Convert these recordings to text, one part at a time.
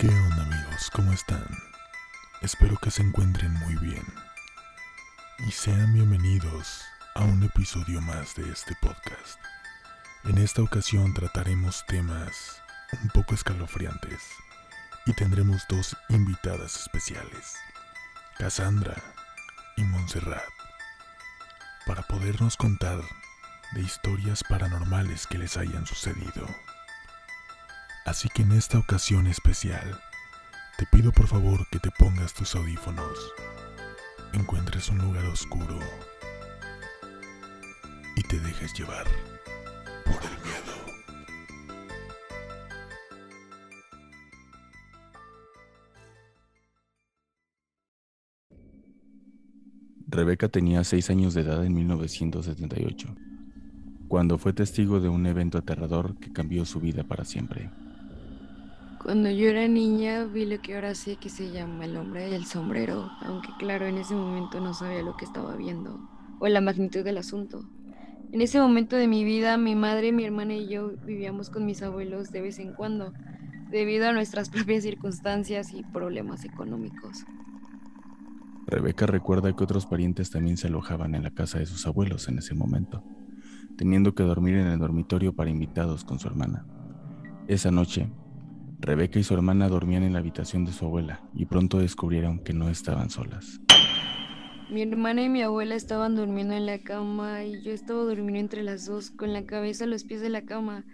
¿Qué onda amigos? ¿Cómo están? Espero que se encuentren muy bien. Y sean bienvenidos a un episodio más de este podcast. En esta ocasión trataremos temas un poco escalofriantes y tendremos dos invitadas especiales, Cassandra y Montserrat, para podernos contar de historias paranormales que les hayan sucedido. Así que en esta ocasión especial, te pido por favor que te pongas tus audífonos, encuentres un lugar oscuro y te dejes llevar por el miedo. Rebeca tenía seis años de edad en 1978, cuando fue testigo de un evento aterrador que cambió su vida para siempre. Cuando yo era niña vi lo que ahora sé que se llama el hombre del sombrero, aunque claro, en ese momento no sabía lo que estaba viendo o la magnitud del asunto. En ese momento de mi vida, mi madre, mi hermana y yo vivíamos con mis abuelos de vez en cuando, debido a nuestras propias circunstancias y problemas económicos. Rebeca recuerda que otros parientes también se alojaban en la casa de sus abuelos en ese momento, teniendo que dormir en el dormitorio para invitados con su hermana. Esa noche, Rebeca y su hermana dormían en la habitación de su abuela y pronto descubrieron que no estaban solas. Mi hermana y mi abuela estaban durmiendo en la cama y yo estaba durmiendo entre las dos, con la cabeza a los pies de la cama.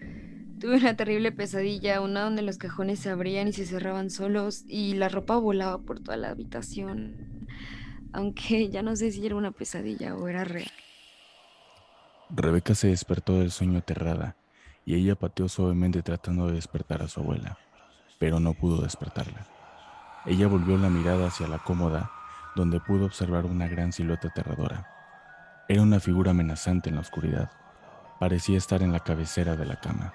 Tuve una terrible pesadilla, una donde los cajones se abrían y se cerraban solos y la ropa volaba por toda la habitación. Aunque ya no sé si era una pesadilla o era real. Rebeca se despertó del sueño aterrada y ella pateó suavemente tratando de despertar a su abuela, pero no pudo despertarla. Ella volvió la mirada hacia la cómoda donde pudo observar una gran silueta aterradora. Era una figura amenazante en la oscuridad. Parecía estar en la cabecera de la cama.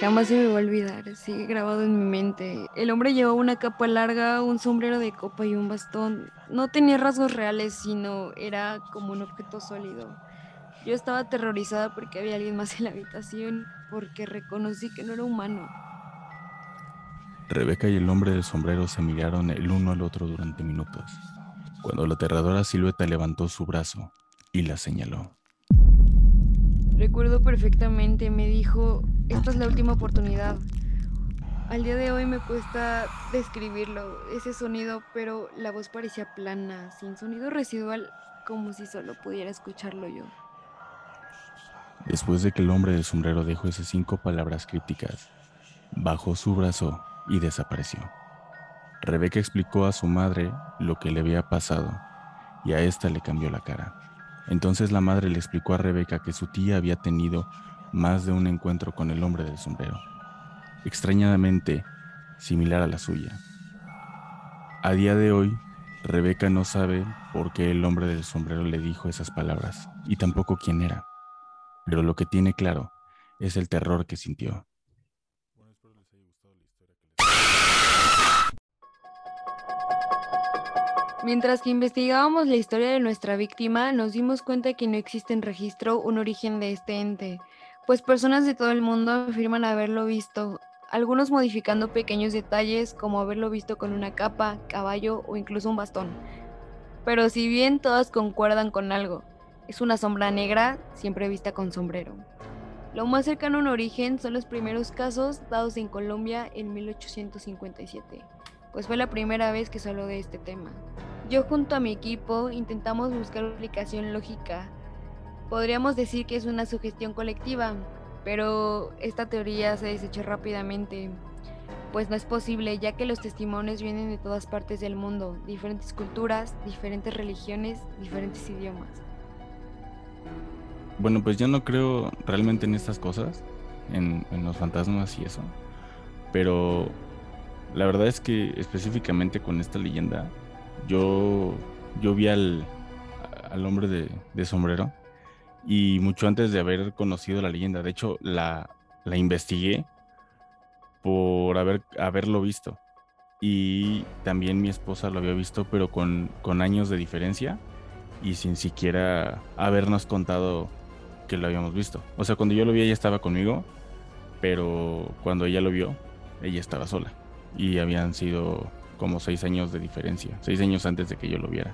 Jamás se me va a olvidar, sigue grabado en mi mente. El hombre llevaba una capa larga, un sombrero de copa y un bastón. No tenía rasgos reales, sino era como un objeto sólido. Yo estaba aterrorizada porque había alguien más en la habitación, porque reconocí que no era humano. Rebeca y el hombre del sombrero se miraron el uno al otro durante minutos, cuando la aterradora silueta levantó su brazo y la señaló. Recuerdo perfectamente, me dijo, esta es la última oportunidad. Al día de hoy me cuesta describirlo, ese sonido, pero la voz parecía plana, sin sonido residual, como si solo pudiera escucharlo yo. Después de que el hombre del sombrero dejó esas cinco palabras crípticas, bajó su brazo y desapareció. Rebeca explicó a su madre lo que le había pasado y a esta le cambió la cara. Entonces la madre le explicó a Rebeca que su tía había tenido más de un encuentro con el hombre del sombrero, extrañadamente similar a la suya. A día de hoy, Rebeca no sabe por qué el hombre del sombrero le dijo esas palabras y tampoco quién era, pero lo que tiene claro es el terror que sintió. Mientras que investigábamos la historia de nuestra víctima, nos dimos cuenta que no existe en registro un origen de este ente, pues personas de todo el mundo afirman haberlo visto, algunos modificando pequeños detalles como haberlo visto con una capa, caballo o incluso un bastón. Pero si bien todas concuerdan con algo, es una sombra negra siempre vista con sombrero. Lo más cercano a un origen son los primeros casos dados en Colombia en 1857, pues fue la primera vez que se habló de este tema. Yo junto a mi equipo intentamos buscar una explicación lógica. Podríamos decir que es una sugestión colectiva, pero esta teoría se desechó rápidamente, pues no es posible ya que los testimonios vienen de todas partes del mundo, diferentes culturas, diferentes religiones, diferentes idiomas. Bueno, pues yo no creo realmente en estas cosas, en, en los fantasmas y eso, pero la verdad es que específicamente con esta leyenda, yo, yo vi al, al hombre de, de, sombrero y mucho antes de haber conocido la leyenda, de hecho la, la investigué por haber, haberlo visto. Y también mi esposa lo había visto, pero con, con años de diferencia y sin siquiera habernos contado que lo habíamos visto. O sea, cuando yo lo vi ella estaba conmigo, pero cuando ella lo vio, ella estaba sola. Y habían sido como seis años de diferencia, seis años antes de que yo lo viera.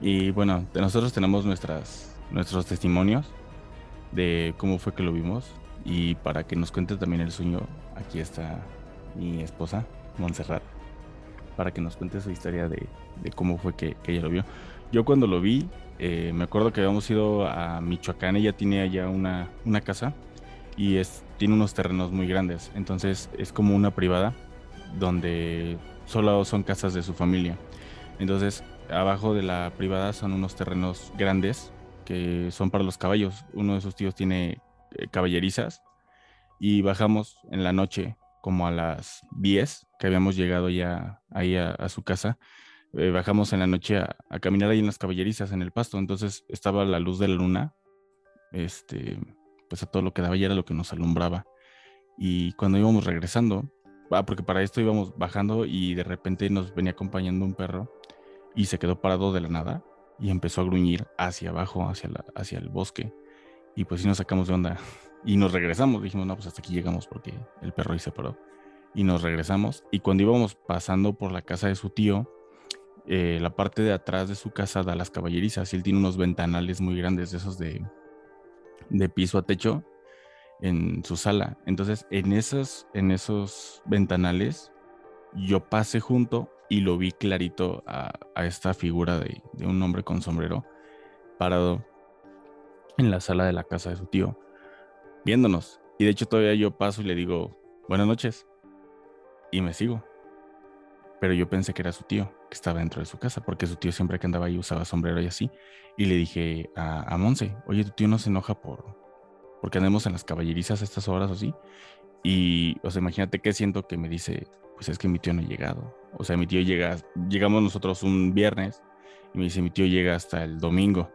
Y bueno, nosotros tenemos nuestras, nuestros testimonios de cómo fue que lo vimos. Y para que nos cuente también el sueño, aquí está mi esposa, Montserrat, para que nos cuente su historia de, cómo fue que, ella lo vio. Yo cuando lo vi, eh, me acuerdo que habíamos ido a Michoacán, ella tiene allá una, una casa y es, tiene unos terrenos muy grandes, entonces es como una privada donde solo son casas de su familia. Entonces, abajo de la privada son unos terrenos grandes que son para los caballos. Uno de sus tíos tiene eh, caballerizas y bajamos en la noche como a las 10 que habíamos llegado ya ahí a, su casa. Eh, bajamos en la noche a, caminar ahí en las caballerizas en el pasto. Entonces estaba la luz de la luna, este, pues a todo lo que daba y era lo que nos alumbraba. Y cuando íbamos regresando, Ah, porque para esto íbamos bajando y de repente nos venía acompañando un perro y se quedó parado de la nada y empezó a gruñir hacia abajo, hacia, la, hacia el bosque. Y pues sí nos sacamos de onda y nos regresamos. Dijimos, no, pues hasta aquí llegamos porque el perro ahí se paró. Y nos regresamos. Y cuando íbamos pasando por la casa de su tío, eh, la parte de atrás de su casa da las caballerizas y él tiene unos ventanales muy grandes, de esos de, de piso a techo en su sala. Entonces, en esos, en esos ventanales, yo pasé junto y lo vi clarito a, esta figura de, un hombre con sombrero parado en la sala de la casa de su tío, viéndonos. Y de hecho todavía yo paso y le digo, buenas noches. Y me sigo. Pero yo pensé que era su tío, que estaba dentro de su casa, porque su tío siempre que andaba ahí usaba sombrero y así. Y le dije a, Monse, oye, tu tío no se enoja por, porque andemos en las caballerizas a estas horas o así. Y, o sea, imagínate que siento que me dice, pues es que mi tío no ha llegado. O sea, mi tío llega, llegamos nosotros un viernes y me dice, mi tío llega hasta el domingo.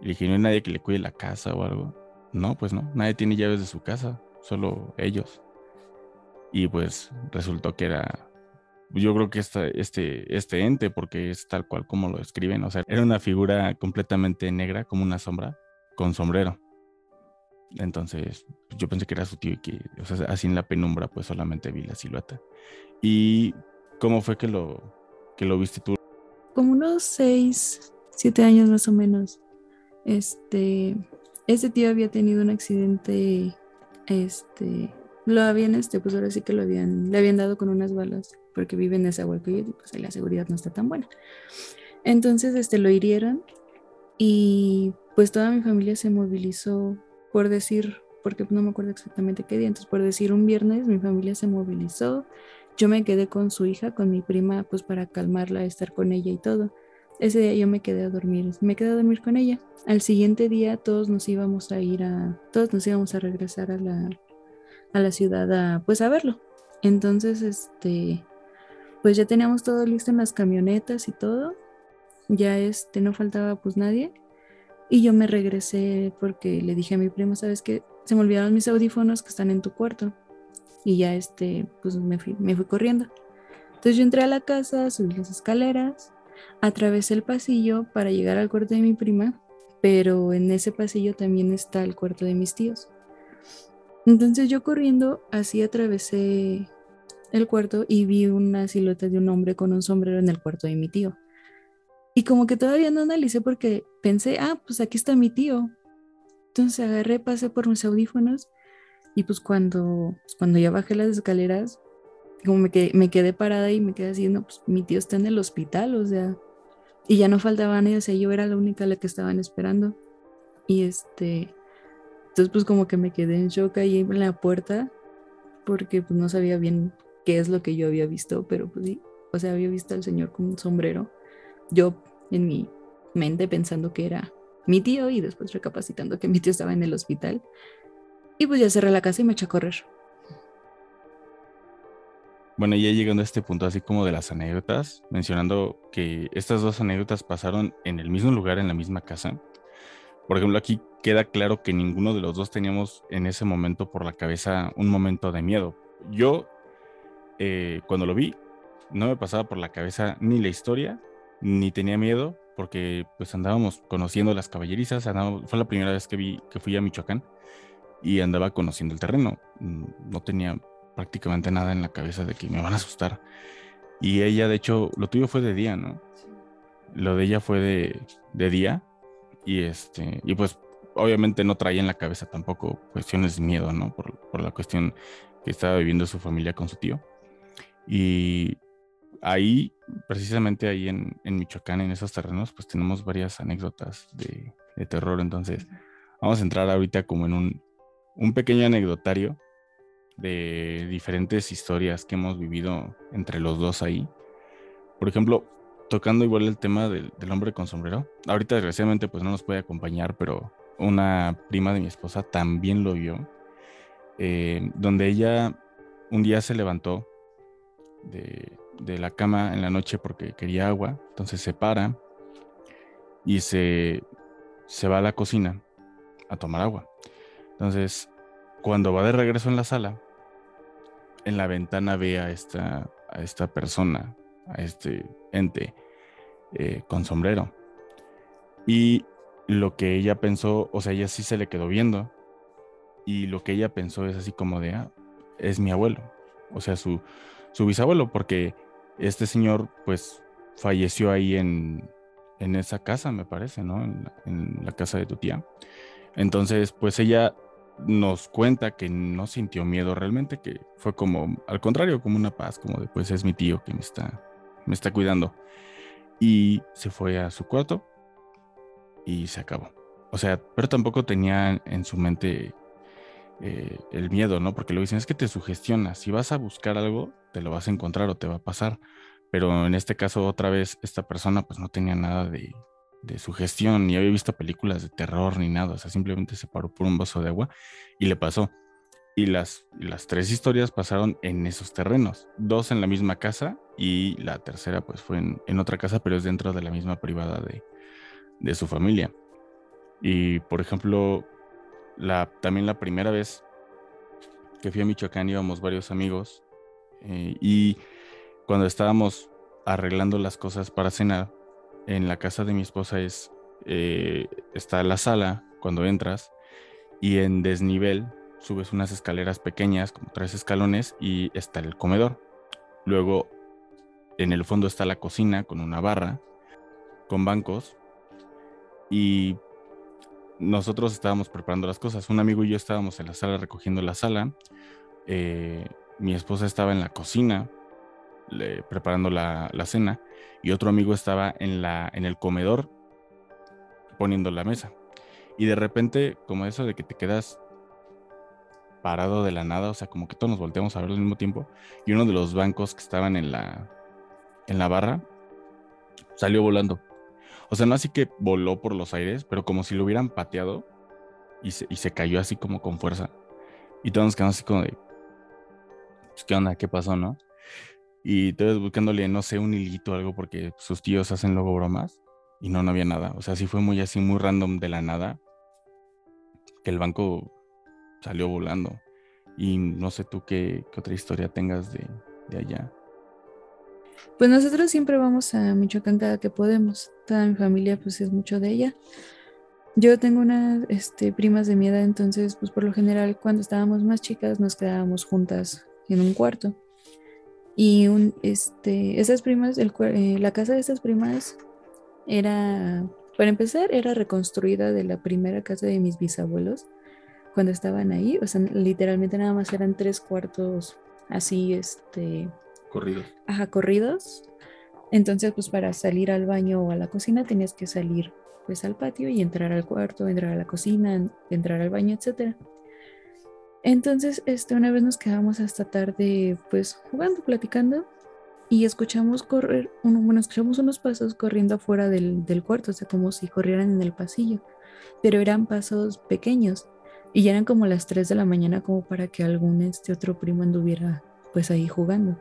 Y le dije, ¿no hay nadie que le cuide la casa o algo? No, pues no, nadie tiene llaves de su casa, solo ellos. Y pues resultó que era, yo creo que este, este ente, porque es tal cual como lo describen, o sea, era una figura completamente negra, como una sombra, con sombrero. Entonces, yo pensé que era su tío y que, o sea, así en la penumbra, pues solamente vi la silueta. ¿Y cómo fue que lo, que lo viste tú? Como unos seis, siete años más o menos. Este, ese tío había tenido un accidente, este, lo habían, este, pues ahora sí que lo habían, le habían dado con unas balas, porque vive en esa hueco y pues la seguridad no está tan buena. Entonces, este, lo hirieron y pues toda mi familia se movilizó por decir, porque no me acuerdo exactamente qué día, entonces por decir un viernes mi familia se movilizó, yo me quedé con su hija, con mi prima, pues para calmarla, estar con ella y todo. Ese día yo me quedé a dormir, me quedé a dormir con ella. Al siguiente día todos nos íbamos a ir a, todos nos íbamos a regresar a la, a la ciudad a, pues a verlo. Entonces, este, pues ya teníamos todo listo en las camionetas y todo. Ya este, no faltaba pues nadie. Y yo me regresé porque le dije a mi primo, ¿sabes qué? Se me olvidaron mis audífonos que están en tu cuarto. Y ya este, pues me fui, me fui corriendo. Entonces yo entré a la casa, subí las escaleras, atravesé el pasillo para llegar al cuarto de mi prima, pero en ese pasillo también está el cuarto de mis tíos. Entonces yo corriendo así atravesé el cuarto y vi una silueta de un hombre con un sombrero en el cuarto de mi tío. Y como que todavía no analicé porque pensé, ah, pues aquí está mi tío. Entonces agarré, pasé por mis audífonos y pues cuando, pues cuando ya bajé las escaleras, como me quedé, me quedé parada y me quedé haciendo, pues mi tío está en el hospital, o sea, y ya no faltaba nadie, o yo era la única la que estaban esperando. Y este, entonces pues como que me quedé en shock ahí en la puerta porque pues no sabía bien qué es lo que yo había visto, pero pues sí, o sea, había visto al señor con un sombrero yo en mi mente pensando que era mi tío y después recapacitando que mi tío estaba en el hospital. Y pues ya cerré la casa y me eché a correr. Bueno, ya llegando a este punto así como de las anécdotas, mencionando que estas dos anécdotas pasaron en el mismo lugar, en la misma casa. Por ejemplo, aquí queda claro que ninguno de los dos teníamos en ese momento por la cabeza un momento de miedo. Yo, eh, cuando lo vi, no me pasaba por la cabeza ni la historia, ni tenía miedo, porque pues andábamos conociendo las caballerizas, fue la primera vez que vi que fui a Michoacán y andaba conociendo el terreno. Mm, no tenía prácticamente nada en la cabeza de que me van a asustar. Y ella, de hecho, lo tuyo fue de día, ¿no? Lo de ella fue de, de día. Y este, y pues obviamente no traía en la cabeza tampoco cuestiones de miedo, ¿no? Por, por la cuestión que estaba viviendo su familia con su tío. Y ahí, precisamente ahí en, en, Michoacán, en esos terrenos, pues tenemos varias anécdotas de, de, terror. Entonces, vamos a entrar ahorita como en un, un pequeño anecdotario de diferentes historias que hemos vivido entre los dos ahí. Por ejemplo, tocando igual el tema del, hombre con sombrero. Ahorita desgraciadamente pues no nos puede acompañar, pero una prima de mi esposa también lo vio. Eh, donde ella un día se levantó de, de, la cama en la noche porque quería agua. Entonces se para y se, se va a la cocina a tomar agua. Entonces, cuando va de regreso en la sala, en la ventana ve a esta, a esta persona, a este ente eh, con sombrero. Y lo que ella pensó, o sea, ella sí se le quedó viendo. Y lo que ella pensó es así como de, ah, es mi abuelo. O sea, su, su bisabuelo, porque este señor, pues, falleció ahí en, en esa casa, me parece, ¿no? En en la casa de tu tía. Entonces, pues ella nos cuenta que no sintió miedo realmente, que fue como, al contrario, como una paz, como de, pues es mi tío que me está, me está cuidando. Y se fue a su cuarto y se acabó. O sea, pero tampoco tenía en su mente eh, el miedo, ¿no? Porque lo dicen, es que te sugestiona. Si vas a buscar algo, te lo vas a encontrar o te va a pasar. Pero en este caso, otra vez, esta persona pues no tenía nada de, de su gestión, ni había visto películas de terror ni nada, o sea, simplemente se paró por un vaso de agua y le pasó. Y las, las tres historias pasaron en esos terrenos, dos en la misma casa y la tercera pues fue en, otra casa, pero es dentro de la misma privada de, de su familia. Y por ejemplo, la, también la primera vez que fui a Michoacán íbamos varios amigos eh, y cuando estábamos arreglando las cosas para cenar, en la casa de mi esposa es, eh, está la sala cuando entras y en desnivel subes unas escaleras pequeñas, como tres escalones, y está el comedor. Luego en el fondo está la cocina con una barra, con bancos, y nosotros estábamos preparando las cosas. Un amigo y yo estábamos en la sala recogiendo la sala. Eh, mi esposa estaba en la cocina preparando la, cena y otro amigo estaba en, la, en el comedor poniendo la mesa. Y de repente, como eso de que te quedas parado de la nada, o sea, como que todos nos volteamos a ver al mismo tiempo, y uno de los bancos que estaban en la, en la barra salió volando. O sea, no así que voló por los aires, pero como si lo hubieran pateado y se, y se cayó así como con fuerza. Y todos nos quedamos así como de, pues, ¿qué onda? ¿Qué pasó, no? Y todos buscándole, no sé, un hilito o algo porque sus tíos hacen luego bromas y no, no había nada. O sea, sí fue muy así, muy random de la nada que el banco salió volando. Y no sé tú qué, otra historia tengas de, de, allá. Pues nosotros siempre vamos a Michoacán cada que podemos. Toda mi familia pues es mucho de ella. Yo tengo unas este, primas de mi edad, entonces pues por lo general cuando estábamos más chicas nos quedábamos juntas en un cuarto. Y un, este, esas primas, el, eh, la casa de estas primas era, para empezar, era reconstruida de la primera casa de mis bisabuelos cuando estaban ahí. O sea, literalmente nada más eran tres cuartos así, este... Corridos. Ajá, corridos. Entonces, pues para salir al baño o a la cocina tenías que salir pues al patio y entrar al cuarto, entrar a la cocina, entrar al baño, etcétera. Entonces, este, una vez nos quedamos hasta tarde, pues jugando, platicando, y escuchamos correr, uno, bueno, escuchamos unos pasos corriendo afuera del, del, cuarto, o sea, como si corrieran en el pasillo, pero eran pasos pequeños, y eran como las 3 de la mañana, como para que algún este otro primo anduviera, pues ahí jugando.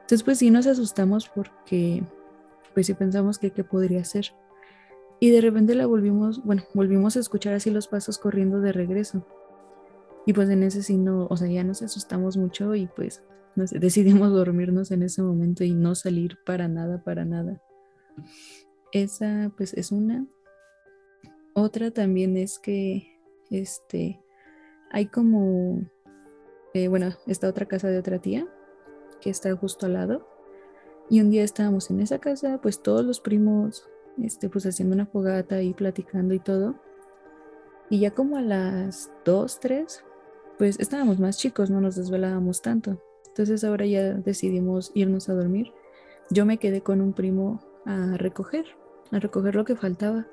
Entonces, pues sí nos asustamos porque, pues sí pensamos que qué podría ser. Y de repente la volvimos, bueno, volvimos a escuchar así los pasos corriendo de regreso. Y pues en ese sí no, o sea, ya nos asustamos mucho y pues decidimos dormirnos en ese momento y no salir para nada, para nada. esa pues es una. Otra también es que este hay como eh, bueno, esta otra casa de otra tía que está justo al lado. Y un día estábamos en esa casa, pues todos los primos, este, pues haciendo una fogata y platicando y todo. Y ya como a las 2, 3, pues estábamos más chicos, no nos desvelábamos tanto. Entonces ahora ya decidimos irnos a dormir. Yo me quedé con un primo a recoger, a recoger lo que faltaba.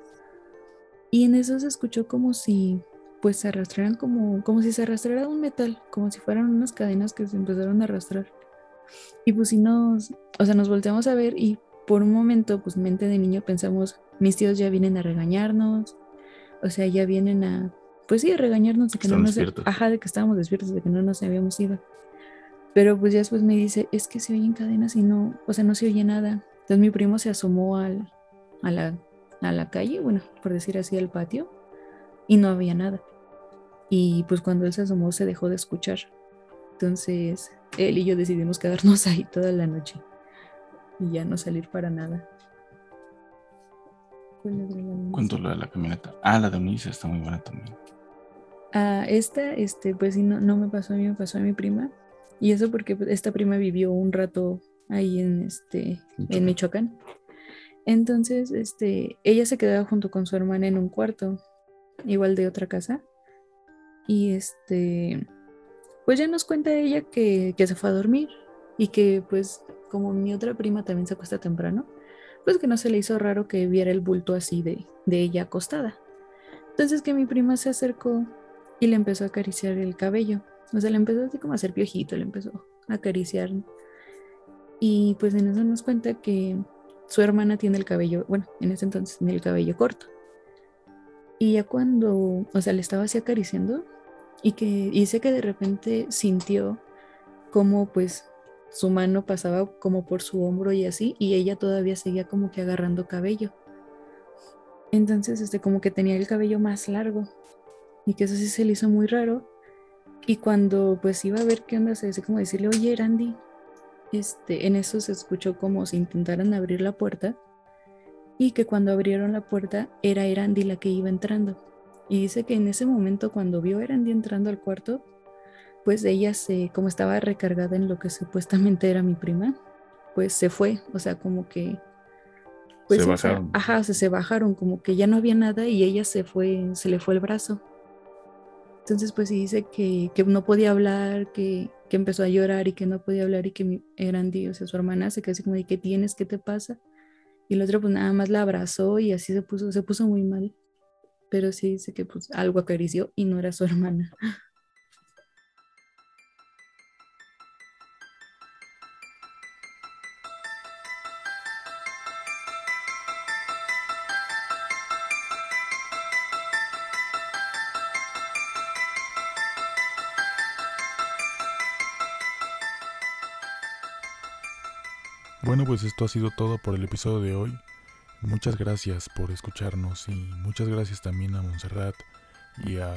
Y en eso se escuchó como si pues se arrastraran como, como si se arrastrara un metal, como si fueran unas cadenas que se empezaron a arrastrar. Y pues si nos, o sea, nos volteamos a ver y por un momento, pues mente de niño pensamos, mis tíos ya vienen a regañarnos, o sea, ya vienen a, pues sí, a regañarnos de que no nos, ajá, de que estábamos despiertos, de que no nos habíamos ido. Pero pues ya después me dice, es que se oyen cadenas y no, o sea, no se oye nada. Entonces mi primo se asomó al, a, la, a la calle, bueno, por decir así, al patio, y no había nada. Y pues cuando él se asomó se dejó de escuchar. Entonces él y yo decidimos quedarnos ahí toda la noche y ya no salir para nada. ¿Cuánto la de la camioneta? Ah, la de Unice está muy buena también. Ah, esta, este, pues sí, no, no me pasó a mí, me pasó a mi prima. Y eso porque pues, esta prima vivió un rato ahí en este, en Michoacán. Entonces, este, ella se quedaba junto con su hermana en un cuarto, igual de otra casa. Y este, pues ya nos cuenta ella que, se fue a dormir y que pues como mi otra prima también se acuesta temprano, pues que no se le hizo raro que viera el bulto así de, de ella acostada. Entonces que mi prima se acercó y le empezó a acariciar el cabello. O sea, le empezó así como a hacer piojito, le empezó a acariciar. Y pues en eso nos cuenta que su hermana tiene el cabello, bueno, en ese entonces tiene el cabello corto. Y ya cuando, o sea, le estaba así acariciando, y que dice que de repente sintió como pues su mano pasaba como por su hombro y así y ella todavía seguía como que agarrando cabello. Entonces este como que tenía el cabello más largo y que eso sí se le hizo muy raro y cuando pues iba a ver qué onda se dice como decirle, "Oye, Randy", este en eso se escuchó como si intentaran abrir la puerta y que cuando abrieron la puerta era Erandi la que iba entrando. Y dice que en ese momento cuando vio a Erandi entrando al cuarto, pues ella se, como estaba recargada en lo que supuestamente era mi prima, pues se fue, o sea, como que... Pues, se bajaron. ajá, se, se bajaron, como que ya no había nada y ella se fue, se le fue el brazo. Entonces, pues sí dice que, que no podía hablar, que, que, empezó a llorar y que no podía hablar y que mi, Erandi, o sea, su hermana se quedó así como de, ¿qué tienes? ¿Qué te pasa? Y el otro pues nada más la abrazó y así se puso, se puso muy mal pero sí dice que pues algo acarició y no era su hermana. Bueno, pues esto ha sido todo por el episodio de hoy. Muchas gracias por escucharnos y muchas gracias también a Montserrat y a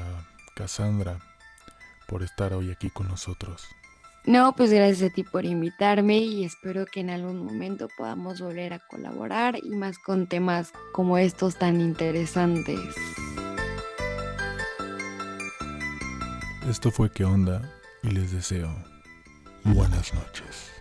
Cassandra por estar hoy aquí con nosotros. No, pues gracias a ti por invitarme y espero que en algún momento podamos volver a colaborar y más con temas como estos tan interesantes. Esto fue qué onda y les deseo buenas noches.